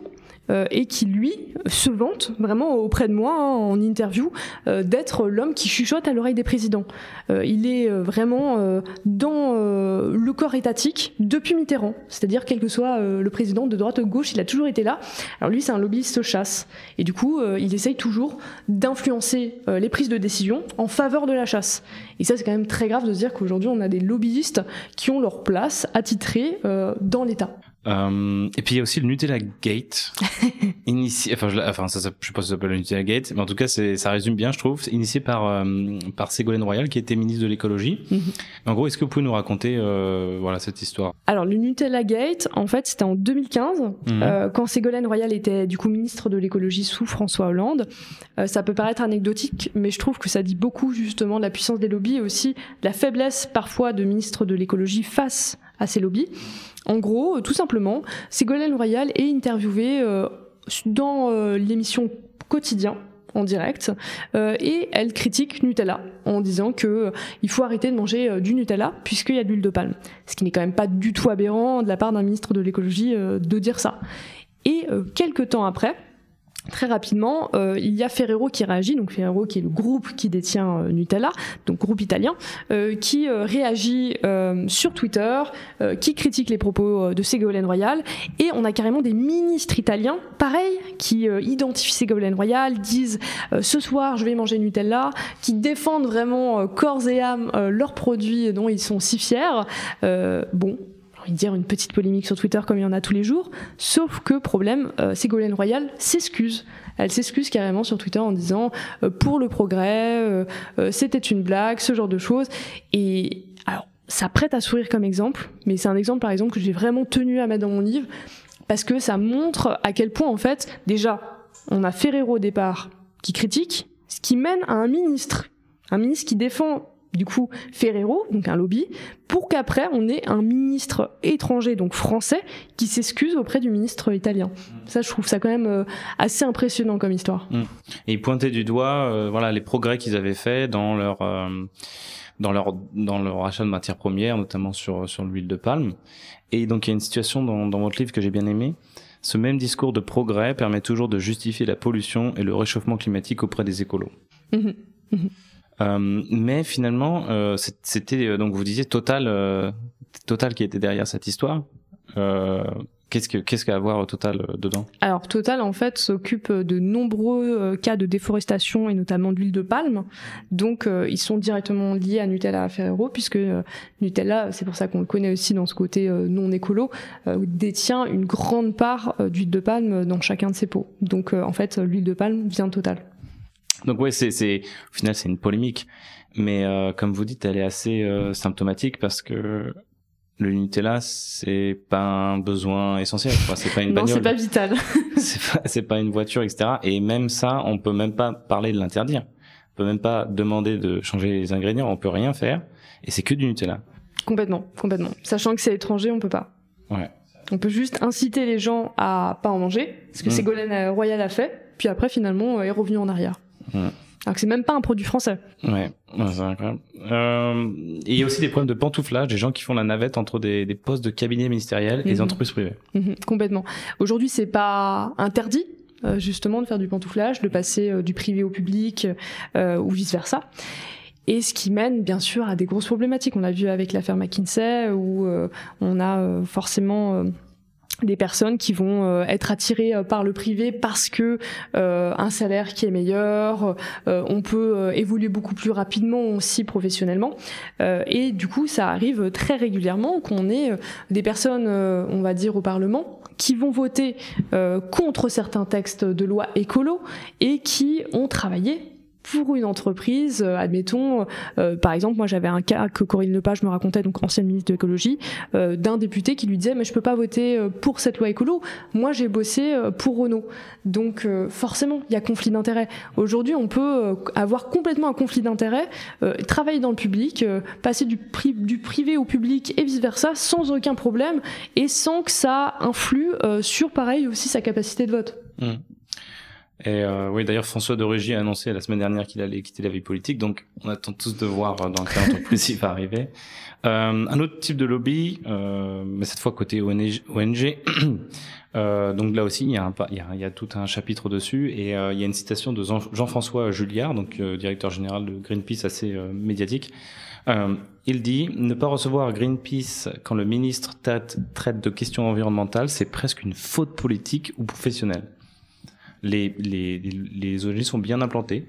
et qui lui se vante vraiment auprès de moi hein, en interview euh, d'être l'homme qui chuchote à l'oreille des présidents. Euh, il est vraiment dans le corps étatique depuis Mitterrand, c'est-à-dire quel que soit le président de droite ou de gauche, il a toujours été là. Alors lui, c'est un lobbyiste chasse et du coup, il essaye toujours d'influencer les prises de décision en faveur de la chasse. Et ça, c'est quand même très grave de se dire qu'aujourd'hui, on a des lobbyistes qui ont leur place attitrée dans l'État. Euh, et puis il y a aussi le Nutella Gate, initié, enfin, je, enfin ça, ça, je sais pas si ça s'appelle le Nutella Gate, mais en tout cas c'est, ça résume bien, je trouve, initié par euh, par Ségolène Royal qui était ministre de l'écologie. Mhm. En gros, est-ce que vous pouvez nous raconter euh, voilà cette histoire? Alors le Nutella Gate, en fait, c'était en 2015 mhm. quand Ségolène Royal était du coup ministre de l'écologie sous François Hollande. Ça peut paraître anecdotique, mais je trouve que ça dit beaucoup justement de la puissance des lobbies et aussi de la faiblesse parfois de ministres de l'écologie face à ces lobbies. En gros, euh, tout simplement, Ségolène Royal est interviewée euh, dans euh, l'émission Quotidien en direct et elle critique Nutella en disant que il faut arrêter de manger du Nutella puisqu'il y a de l'huile de palme. Ce qui n'est quand même pas du tout aberrant de la part d'un ministre de l'écologie de dire ça. Et quelques temps après, très rapidement, euh, il y a Ferrero qui réagit, donc Ferrero qui est le groupe qui détient euh, Nutella, donc groupe italien, euh, qui réagit sur Twitter, qui critique les propos de Ségolène Royal, et on a carrément des ministres italiens, pareil, qui identifient Ségolène Royal, disent ce soir je vais manger Nutella, qui défendent vraiment corps et âme leurs produits dont ils sont si fiers. bon, dire une petite polémique sur Twitter comme il y en a tous les jours. Sauf que problème, euh, Ségolène Royal s'excuse. Elle s'excuse carrément sur Twitter en disant euh, pour le progrès, euh, euh, c'était une blague, ce genre de choses. Et alors, ça prête à sourire comme exemple, mais c'est un exemple par exemple que j'ai vraiment tenu à mettre dans mon livre parce que ça montre à quel point en fait, déjà, on a Ferrero au départ qui critique, ce qui mène à un ministre, un ministre qui défend du coup Ferrero, donc un lobby, pour qu'après on ait un ministre étranger, donc français, qui s'excuse auprès du ministre italien. Ça, je trouve ça quand même euh, assez impressionnant comme histoire. Mm. Et ils pointaient du doigt, euh, voilà, les progrès qu'ils avaient faits dans leur euh, dans leur dans leur achat de matières premières, notamment sur sur l'huile de palme. Et donc il y a une situation dans, dans votre livre que j'ai bien aimé. Ce même discours de progrès permet toujours de justifier la pollution et le réchauffement climatique auprès des écolos. Mm-hmm. Mm-hmm. Euh, mais finalement, euh, c'était euh, donc vous disiez Total, Total qui était derrière cette histoire. Qu'est-ce que qu'est-ce qu'à voir Total dedans? Alors Total en fait s'occupe de nombreux cas de déforestation et notamment d'huile de palme. Donc ils sont directement liés à Nutella Ferrero puisque Nutella, c'est pour ça qu'on le connaît aussi dans ce côté non écolo, détient une grande part d'huile de palme dans chacun de ses pots. Donc en fait l'huile de palme vient de Total. Donc ouais, c'est, c'est, au final, c'est une polémique, mais euh, comme vous dites, elle est assez euh, symptomatique parce que le Nutella, c'est pas un besoin essentiel, quoi. C'est pas une bagnole. non, c'est pas vital. c'est pas, c'est pas une voiture, etc. Et même ça, on peut même pas parler de l'interdire. On peut même pas demander de changer les ingrédients. On peut rien faire. Et c'est que du Nutella. Complètement, complètement. Sachant que c'est étranger, on peut pas. Ouais. On peut juste inciter les gens à pas en manger, ce que mmh. Ségolène Royal a fait, puis après finalement est revenu en arrière. Alors que c'est même pas un produit français. Ouais, c'est incroyable. Euh, et il y a aussi des problèmes de pantouflage, des gens qui font la navette entre des, des postes de cabinet ministériel et des mhm. entreprises privées. Mhm, complètement. Aujourd'hui, c'est pas interdit, euh, justement, de faire du pantouflage, de passer euh, du privé au public ou vice versa. Et ce qui mène bien sûr à des grosses problématiques. On l'a vu avec l'affaire McKinsey où on a forcément des personnes qui vont euh, être attirées euh, par le privé parce que euh, un salaire qui est meilleur, on peut évoluer beaucoup plus rapidement aussi professionnellement. Et du coup ça arrive très régulièrement qu'on ait des personnes on va dire au parlement qui vont voter contre certains textes de loi écolo et qui ont travaillé pour une entreprise, euh, admettons, euh, par exemple, moi j'avais un cas que Corinne Lepage me racontait, donc ancienne ministre de l'écologie, euh, d'un député qui lui disait mais je peux pas voter pour cette loi écolo, moi j'ai bossé pour Renault. Donc forcément, il y a conflit d'intérêt. Aujourd'hui, on peut avoir complètement un conflit d'intérêt, travailler dans le public, passer du, du, privé au public et vice versa sans aucun problème et sans que ça influe sur pareil aussi sa capacité de vote. Mmh. Et euh, oui, d'ailleurs, François de Rugy a annoncé la semaine dernière qu'il allait quitter la vie politique, donc on attend tous de voir euh, dans quel entreprise il va arriver. Euh, un autre type de lobby, euh, mais cette fois côté ONG. Euh, donc là aussi, il y, a un, il, y a, il y a tout un chapitre dessus, et euh, il y a une citation de Jean-François Julliard, donc directeur général de Greenpeace, assez médiatique. il dit ne pas recevoir Greenpeace quand le ministre traite de questions environnementales, c'est presque une faute politique ou professionnelle les, ONG sont bien implantés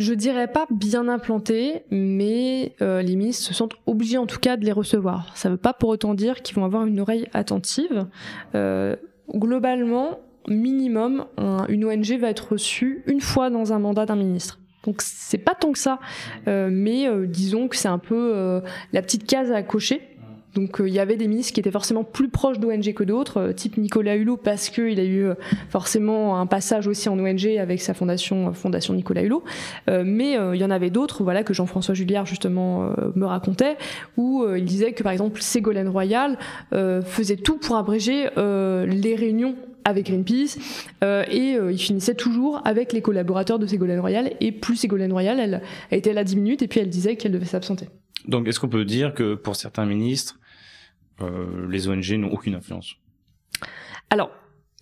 je dirais pas bien implantés, mais euh, les ministres se sentent obligés en tout cas de les recevoir. Ça ne veut pas pour autant dire qu'ils vont avoir une oreille attentive. Euh, globalement, minimum, une ONG va être reçue une fois dans un mandat d'un ministre. Donc c'est pas tant que ça, euh, mais disons que c'est un peu la petite case à cocher. Donc euh, il y avait des ministres qui étaient forcément plus proches d'ONG que d'autres, euh, type Nicolas Hulot parce qu'il a eu euh, forcément un passage aussi en ONG avec sa fondation Fondation Nicolas Hulot. mais il y en avait d'autres, voilà que Jean-François Julliard justement me racontait, où il disait que par exemple Ségolène Royal faisait tout pour abréger les réunions avec Greenpeace et il finissait toujours avec les collaborateurs de Ségolène Royal et plus Ségolène Royal elle, elle était là 10 minutes et puis elle disait qu'elle devait s'absenter. Donc est-ce qu'on peut dire que pour certains ministres les ONG n'ont aucune influence Alors,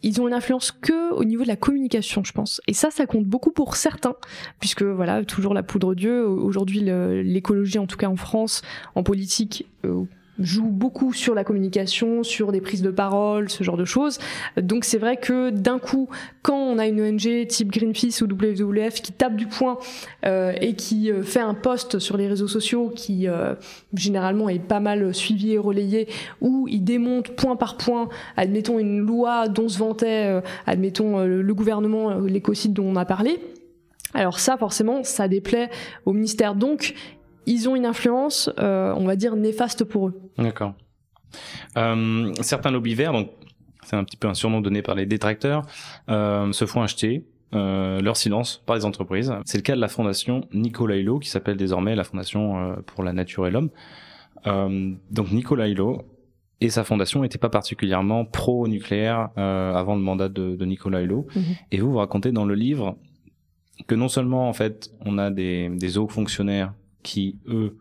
ils ont une influence que au niveau de la communication, je pense. Et ça, ça compte beaucoup pour certains, puisque voilà, toujours la poudre Dieu. Aujourd'hui, l'écologie, en tout cas en France, en politique, euh, joue beaucoup sur la communication, sur des prises de parole, ce genre de choses. Donc c'est vrai que d'un coup, quand on a une ONG type Greenpeace ou WWF qui tape du poing euh, et qui euh, fait un post sur les réseaux sociaux qui euh, généralement est pas mal suivi et relayé, où il démonte point par point, admettons une loi dont se vantait, admettons le gouvernement, l'écocide dont on a parlé, alors ça, forcément, ça déplaît au ministère. Donc, ils ont une influence, euh, on va dire, néfaste pour eux. D'accord. Euh, certains lobbies verts, donc c'est un petit peu un surnom donné par les détracteurs, euh, se font acheter euh, leur silence par les entreprises. C'est le cas de la fondation Nicolas Hulot, qui s'appelle désormais la Fondation pour la Nature et l'Homme. Euh, donc Nicolas Hulot et sa fondation n'étaient pas particulièrement pro-nucléaire avant le mandat de, de Nicolas Hulot. Mhm. Et vous, vous racontez dans le livre que non seulement en fait on a des, des hauts fonctionnaires qui, eux,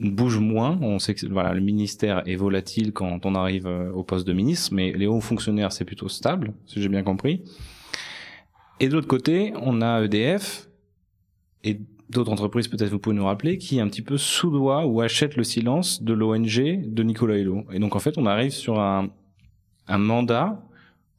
bougent moins. On sait que voilà, le ministère est volatile quand on arrive euh, au poste de ministre, mais les hauts fonctionnaires, c'est plutôt stable, si j'ai bien compris. Et de l'autre côté, on a EDF et d'autres entreprises, peut-être vous pouvez nous rappeler, qui un petit peu sous-doigt ou achètent le silence de l'ONG de Nicolas Hulot. Et donc en fait, on arrive sur un, un mandat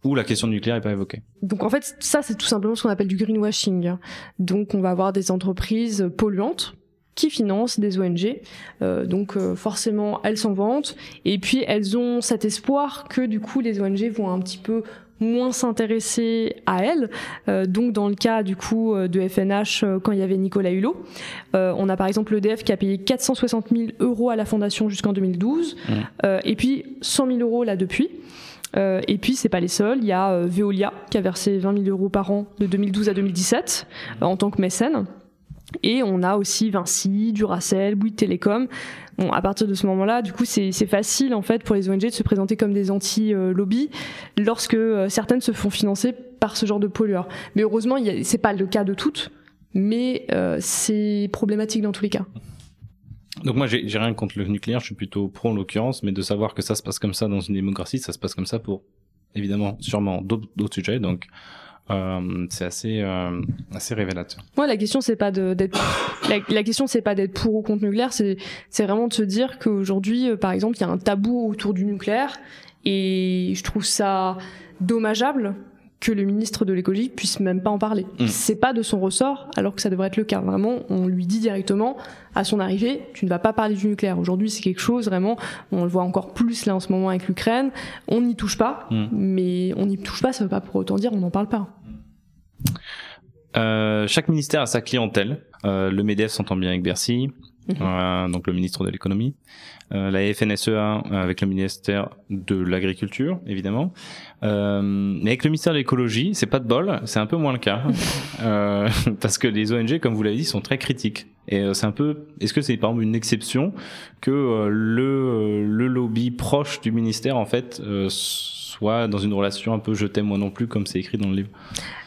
où la question nucléaire n'est pas évoquée. Donc en fait, ça c'est tout simplement ce qu'on appelle du greenwashing. Donc on va avoir des entreprises polluantes qui financent des ONG. Euh, donc euh, forcément, elles s'en vantent. Et puis, elles ont cet espoir que du coup, les ONG vont un petit peu moins s'intéresser à elles. Euh, donc dans le cas du coup de FNH quand il y avait Nicolas Hulot, on a par exemple l'EDF qui a payé 460 000 euros à la fondation jusqu'en 2012, mmh. et puis 100 000 euros là depuis. et puis c'est pas les seuls, il y a Veolia qui a versé 20 000 euros par an de 2012 à 2017 en tant que mécène. Et on a aussi Vinci, Duracell, Bouygues Télécom. Bon, à partir de ce moment-là, du coup, c'est facile en fait pour les ONG de se présenter comme des anti-lobby lorsque euh, certaines se font financer par ce genre de pollueurs. Mais heureusement, c'est pas le cas de toutes, mais euh, c'est problématique dans tous les cas. Donc moi, j'ai rien contre le nucléaire, je suis plutôt pro en l'occurrence, mais de savoir que ça se passe comme ça dans une démocratie, ça se passe comme ça pour évidemment, sûrement d'autres sujets. Donc euh, c'est assez euh, assez révélateur. Ouais, la question c'est pas d'être la, la, question c'est pas d'être pour ou contre nucléaire, c'est c'est vraiment de se dire qu'aujourd'hui, euh, par exemple, il y a un tabou autour du nucléaire et je trouve ça dommageable que le ministre de l'écologie puisse même pas en parler. Mm. C'est pas de son ressort, alors que ça devrait être le cas. Vraiment, on lui dit directement à son arrivée, tu ne vas pas parler du nucléaire. Aujourd'hui, c'est quelque chose vraiment, on le voit encore plus là en ce moment avec l'Ukraine. On n'y touche pas, mm. mais on n'y touche pas, ça veut pas pour autant dire on n'en parle pas. Euh, chaque ministère a sa clientèle. Euh, le MEDEF s'entend bien avec Bercy. Euh, donc le ministre de l'économie. Euh, la FNSEA avec le ministère de l'agriculture, évidemment. mais avec le ministère de l'écologie, c'est pas de bol, c'est un peu moins le cas, parce que les ONG, comme vous l'avez dit, sont très critiques. Et c'est un peu, est-ce que c'est par exemple une exception que le le lobby proche du ministère en fait soit dans une relation un peu je t'aime moi non plus, comme c'est écrit dans le livre?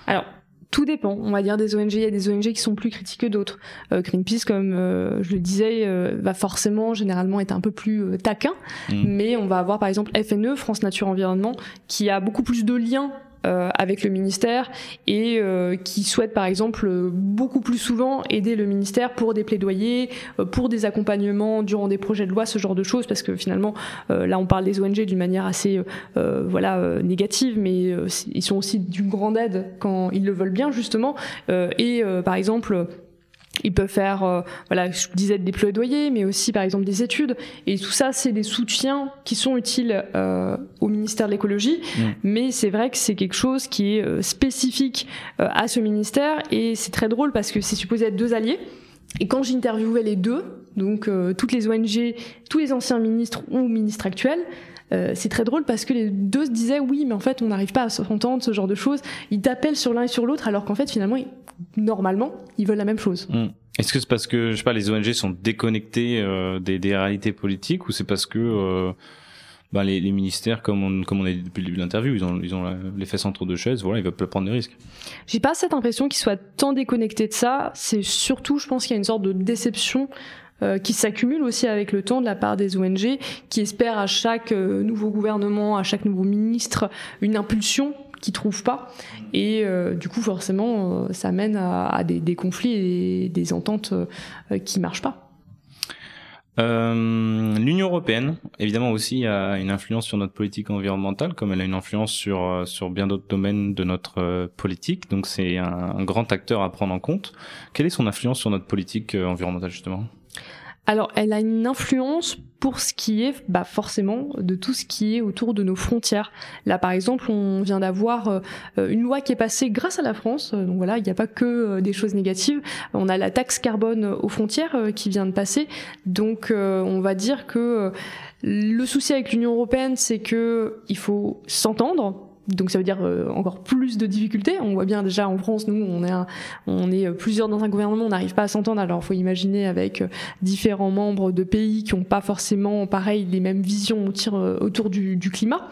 Alors tout dépend. On va dire des ONG, il y a des ONG qui sont plus critiques que d'autres. Euh, Greenpeace, comme euh, je le disais, euh, va forcément généralement être un peu plus taquin, mmh. mais on va avoir par exemple FNE, France Nature Environnement, qui a beaucoup plus de liens euh, avec le ministère et euh, qui souhaitent par exemple beaucoup plus souvent aider le ministère pour des plaidoyers, euh, pour des accompagnements durant des projets de loi, ce genre de choses, parce que finalement là on parle des ONG d'une manière assez voilà négative, mais ils sont aussi d'une grande aide quand ils le veulent bien justement. et par exemple ils peuvent faire, euh, voilà, je disais des plaidoyers, mais aussi par exemple des études. Et tout ça, c'est des soutiens qui sont utiles euh, au ministère de l'écologie. Mm. Mais c'est vrai que c'est quelque chose qui est euh, spécifique à ce ministère. Et c'est très drôle parce que c'est supposé être deux alliés. Et quand j'interviewais les deux, donc toutes les ONG, tous les anciens ministres ou ministres actuels, euh, c'est très drôle parce que les deux se disaient oui, mais en fait, on n'arrive pas à s'entendre, ce genre de choses. Ils t'appellent sur l'un et sur l'autre, alors qu'en fait, finalement, normalement, ils veulent la même chose. Hmm. Est-ce que c'est parce que, je sais pas, les ONG sont déconnectés euh, des, des, réalités politiques ou c'est parce que euh, bah, les, les, ministères, comme on, comme on a dit depuis le début de l'interview, ils ont, ils ont les fesses entre deux chaises, voilà, ils veulent pas prendre des risques. J'ai pas cette impression qu'ils soient tant déconnectés de ça. C'est surtout, je pense qu'il y a une sorte de déception euh, qui s'accumule aussi avec le temps de la part des ONG qui espèrent à chaque euh, nouveau gouvernement, à chaque nouveau ministre, une impulsion qui trouvent pas. Et du coup, forcément, ça mène à, des, conflits et des, ententes qui marchent pas. Euh, L'Union européenne, évidemment aussi, a une influence sur notre politique environnementale, comme elle a une influence sur euh, sur bien d'autres domaines de notre euh, politique. Donc c'est un, grand acteur à prendre en compte. Quelle est son influence sur notre politique euh, environnementale justement? Alors, elle a une influence pour ce qui est bah, forcément de tout ce qui est autour de nos frontières. Là, par exemple, on vient d'avoir euh, une loi qui est passée grâce à la France. Donc voilà, il n'y a pas que euh, des choses négatives. On a la taxe carbone aux frontières euh, qui vient de passer. Donc, on va dire que le souci avec l'Union européenne, c'est que il faut s'entendre donc ça veut dire euh, encore plus de difficultés. On voit bien déjà en France, nous, on est, on est plusieurs dans un gouvernement, on n'arrive pas à s'entendre. Alors faut imaginer avec euh, différents membres de pays qui n'ont pas forcément, pareil, les mêmes visions euh, autour du, du climat.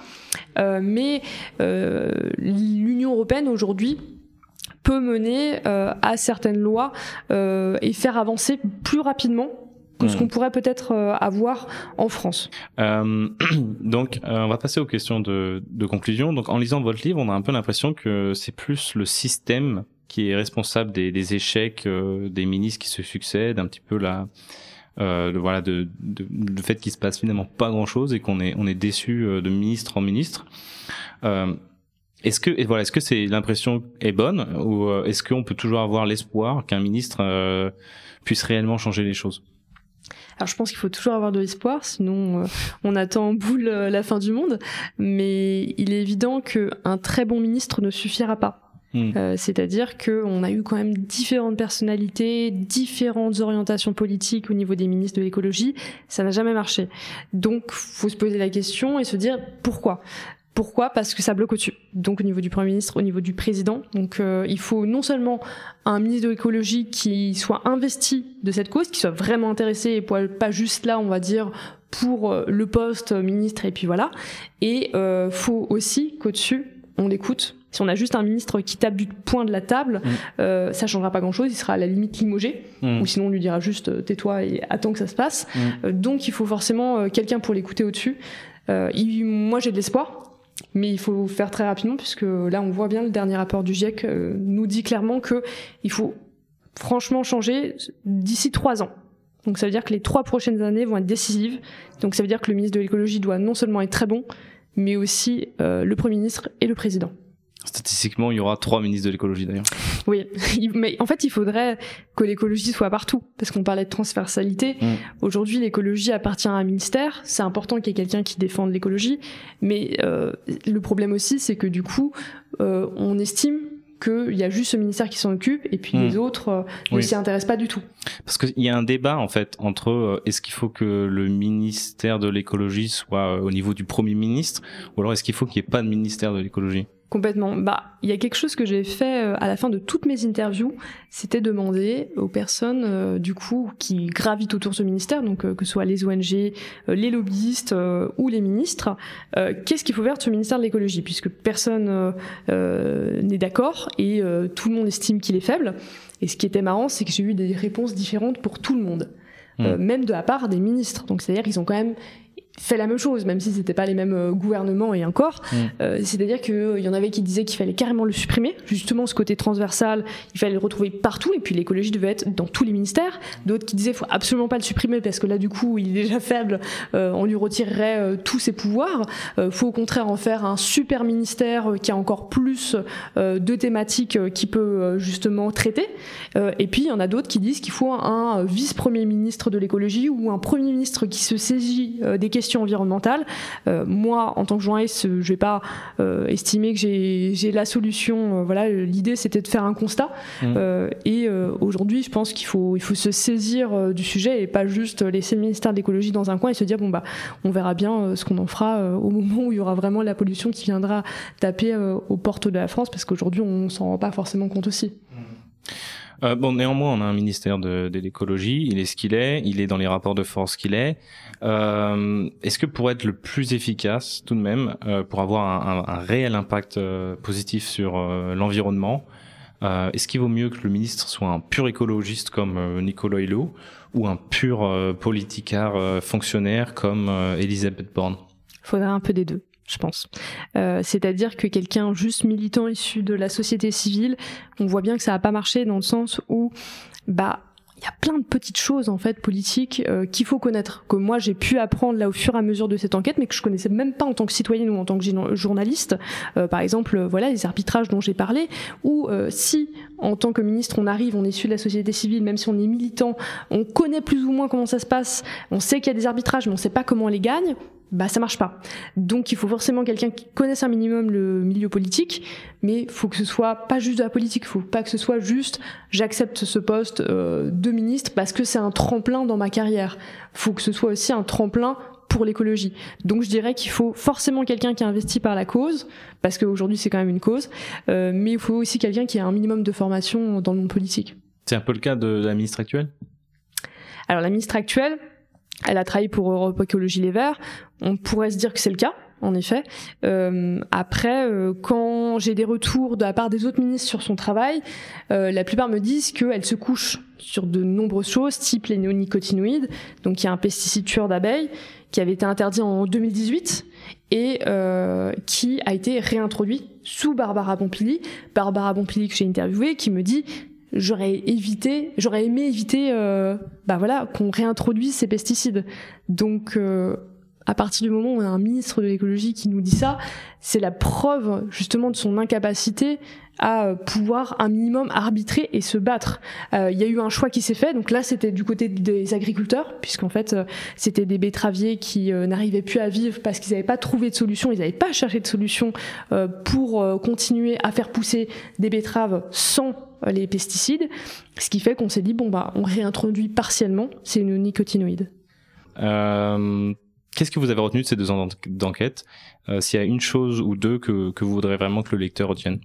Euh, mais euh, l'Union européenne aujourd'hui peut mener à certaines lois et faire avancer plus rapidement que ce hmm. qu'on pourrait peut-être euh, avoir en France. Euh, donc, euh, on va passer aux questions de, de, conclusion. Donc, en lisant votre livre, on a un peu l'impression que c'est plus le système qui est responsable des, des échecs euh, des ministres qui se succèdent, un petit peu la, euh, voilà, de, de, le fait qu'il se passe finalement pas grand-chose et qu'on est, on est déçu de ministre en ministre. est-ce que, et voilà, est-ce que c'est l'impression est bonne ou est-ce qu'on peut toujours avoir l'espoir qu'un ministre puisse réellement changer les choses? Alors je pense qu'il faut toujours avoir de l'espoir, sinon euh, on attend en boule euh, la fin du monde. Mais il est évident qu'un très bon ministre ne suffira pas. Hmm. Euh, c'est-à-dire qu'on a eu quand même différentes personnalités, différentes orientations politiques au niveau des ministres de l'écologie. Ça n'a jamais marché. Donc, faut se poser la question et se dire pourquoi. Pourquoi? Parce que ça bloque au-dessus. Donc au niveau du Premier ministre, au niveau du président. Donc euh, il faut non seulement un ministre de l'écologie qui soit investi de cette cause, qui soit vraiment intéressé et pas juste là, on va dire, pour euh, le poste ministre et puis voilà. Et euh, faut aussi qu'au-dessus, on l'écoute. Si on a juste un ministre qui tape du point de la table, mm. euh, ça changera pas grand-chose. Il sera à la limite limogé, mm. ou sinon on lui dira juste tais-toi et attends que ça se passe. Mm. donc il faut forcément quelqu'un pour l'écouter au-dessus. moi j'ai de l'espoir mais il faut faire très rapidement puisque là on voit bien le dernier rapport du GIEC euh, nous dit clairement que il faut franchement changer d'ici trois ans. Donc ça veut dire que les trois prochaines années vont être décisives. Donc ça veut dire que le ministre de l'écologie doit non seulement être très bon, mais aussi euh, le Premier ministre et le Président. Statistiquement, il y aura trois ministres de l'écologie d'ailleurs. Oui, mais en fait, il faudrait que l'écologie soit partout, parce qu'on parlait de transversalité. Mm. Aujourd'hui, l'écologie appartient à un ministère. C'est important qu'il y ait quelqu'un qui défende l'écologie, mais euh, le problème aussi, c'est que du coup, euh, on estime qu'il y a juste ce ministère qui s'en occupe et puis les mm. autres euh, ne s'y intéressent pas du tout. Parce qu'il y a un débat en fait entre euh, est-ce qu'il faut que le ministère de l'écologie soit euh, au niveau du premier ministre ou alors est-ce qu'il faut qu'il n'y ait pas de ministère de l'écologie? Complètement. Bah, il y a quelque chose que j'ai fait euh, à la fin de toutes mes interviews, c'était demander aux personnes euh, du coup qui gravitent autour de ce ministère, donc euh, que ce soit les ONG, les lobbyistes ou les ministres, qu'est-ce qu'il faut faire de ce ministère de l'écologie, puisque personne n'est d'accord et tout le monde estime qu'il est faible. Et ce qui était marrant, c'est que j'ai eu des réponses différentes pour tout le monde. Mmh. même de la part des ministres. Donc c'est-à-dire qu'ils ont quand même fait la même chose, même si c'était pas les mêmes euh, gouvernements et encore. Mm. Euh, C'est-à-dire qu'il euh, y en avait qui disaient qu'il fallait carrément le supprimer, justement ce côté transversal, il fallait le retrouver partout, et puis l'écologie devait être dans tous les ministères. D'autres qui disaient faut absolument pas le supprimer parce que là du coup il est déjà faible, euh, on lui retirerait tous ses pouvoirs. faut au contraire en faire un super ministère qui a encore plus de thématiques qui peut justement traiter. et puis il y en a d'autres qui disent qu'il faut un vice-premier ministre de l'écologie ou un premier ministre qui se saisit des questions environnementale. Euh, moi, en tant que journaliste, je vais pas euh, estimer que j'ai la solution. Euh, voilà, l'idée c'était de faire un constat. Mmh. et aujourd'hui, je pense qu'il faut, il faut se saisir du sujet et pas juste laisser le ministère de l'écologie dans un coin et se dire bon bah on verra bien ce qu'on en fera au moment où il y aura vraiment la pollution qui viendra taper aux portes de la France parce qu'aujourd'hui on s'en rend pas forcément compte aussi. Euh, bon, néanmoins, on a un ministère de, de l'écologie. Il est ce qu'il est. Il est dans les rapports de force qu'il est. Euh, Est-ce que pour être le plus efficace, tout de même, euh, pour avoir un, un, réel impact euh, positif sur euh, l'environnement, est-ce qu'il vaut mieux que le ministre soit un pur écologiste comme Nicolas Hulot ou un pur politicard fonctionnaire comme Elisabeth Borne? Faudrait un peu des deux. Je pense. Euh, c'est-à-dire que quelqu'un juste militant issu de la société civile, on voit bien que ça n'a pas marché dans le sens où, bah, il y a plein de petites choses en fait politiques euh, qu'il faut connaître que moi j'ai pu apprendre là au fur et à mesure de cette enquête mais que je connaissais même pas en tant que citoyenne ou en tant que journaliste euh, par exemple voilà les arbitrages dont j'ai parlé ou si en tant que ministre on arrive on est issu de la société civile même si on est militant on connaît plus ou moins comment ça se passe on sait qu'il y a des arbitrages mais on sait pas comment on les gagne bah ça marche pas. Donc il faut forcément quelqu'un qui connaisse un minimum le milieu politique, mais faut que ce soit pas juste de la politique, faut pas que ce soit juste j'accepte ce poste euh, de ministre parce que c'est un tremplin dans ma carrière. Faut que ce soit aussi un tremplin pour l'écologie. Donc je dirais qu'il faut forcément quelqu'un qui a investi par la cause, parce qu'aujourd'hui c'est quand même une cause, euh, mais il faut aussi quelqu'un qui a un minimum de formation dans le monde politique. C'est un peu le cas de la ministre actuelle? Alors la ministre actuelle, elle a travaillé pour Europe Écologie Les Verts. On pourrait se dire que c'est le cas, en effet. Euh, après, euh, quand j'ai des retours de la part des autres ministres sur son travail, euh, la plupart me disent qu'elle se couche sur de nombreuses choses, type les néonicotinoïdes, donc il y a un pesticide tueur d'abeilles qui avait été interdit en 2018 et qui a été réintroduit sous Barbara Pompili. Barbara Pompili que j'ai interviewé, qui me dit j'aurais évité, j'aurais aimé éviter, euh, bah voilà, qu'on réintroduise ces pesticides. Donc, euh, à partir du moment où on a un ministre de l'écologie qui nous dit ça, c'est la preuve justement de son incapacité à pouvoir un minimum arbitrer et se battre. Euh, il y a eu un choix qui s'est fait, donc là c'était du côté des agriculteurs, puisqu'en fait euh, c'était des betteraviers qui euh, n'arrivaient plus à vivre parce qu'ils n'avaient pas trouvé de solution, ils n'avaient pas cherché de solution pour continuer à faire pousser des betteraves sans les pesticides, ce qui fait qu'on s'est dit bon bah on réintroduit partiellement ces néonicotinoïdes. Qu'est-ce que vous avez retenu de ces deux ans d'enquête S'il y a une chose ou deux que, que vous voudrez vraiment que le lecteur retienne?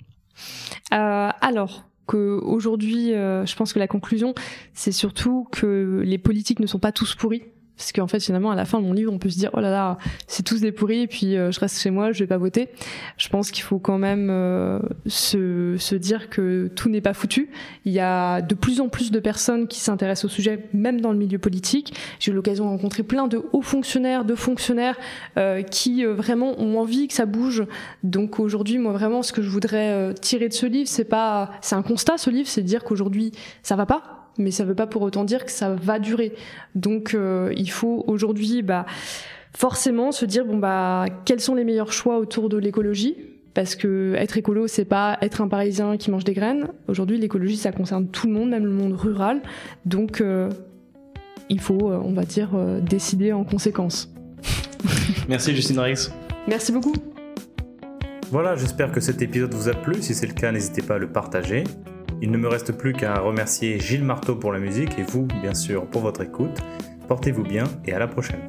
Euh, alors, qu'aujourd'hui, euh, je pense que la conclusion, c'est surtout que les politiques ne sont pas tous pourris parce qu'en fait finalement à la fin de mon livre on peut se dire oh là là c'est tous des pourris et puis euh, je reste chez moi je vais pas voter. Je pense qu'il faut quand même euh, se, se dire que tout n'est pas foutu. Il y a de plus en plus de personnes qui s'intéressent au sujet même dans le milieu politique. J'ai eu l'occasion de rencontrer plein de hauts fonctionnaires de fonctionnaires euh, qui vraiment ont envie que ça bouge. Donc aujourd'hui moi vraiment ce que je voudrais tirer de ce livre c'est pas c'est un constat ce livre c'est de dire qu'aujourd'hui ça va pas mais ça ne veut pas pour autant dire que ça va durer. Donc euh, il faut aujourd'hui bah, forcément se dire bon bah quels sont les meilleurs choix autour de l'écologie? Parce que être écolo c'est pas être un parisien qui mange des graines. Aujourd'hui l'écologie ça concerne tout le monde, même le monde rural. Donc euh, il faut euh, on va dire décider en conséquence. Merci Justine Rix. Merci beaucoup. Voilà, j'espère que cet épisode vous a plu. Si c'est le cas, n'hésitez pas à le partager. Il ne me reste plus qu'à remercier Gilles Marteau pour la musique et vous, bien sûr, pour votre écoute. Portez-vous bien et à la prochaine.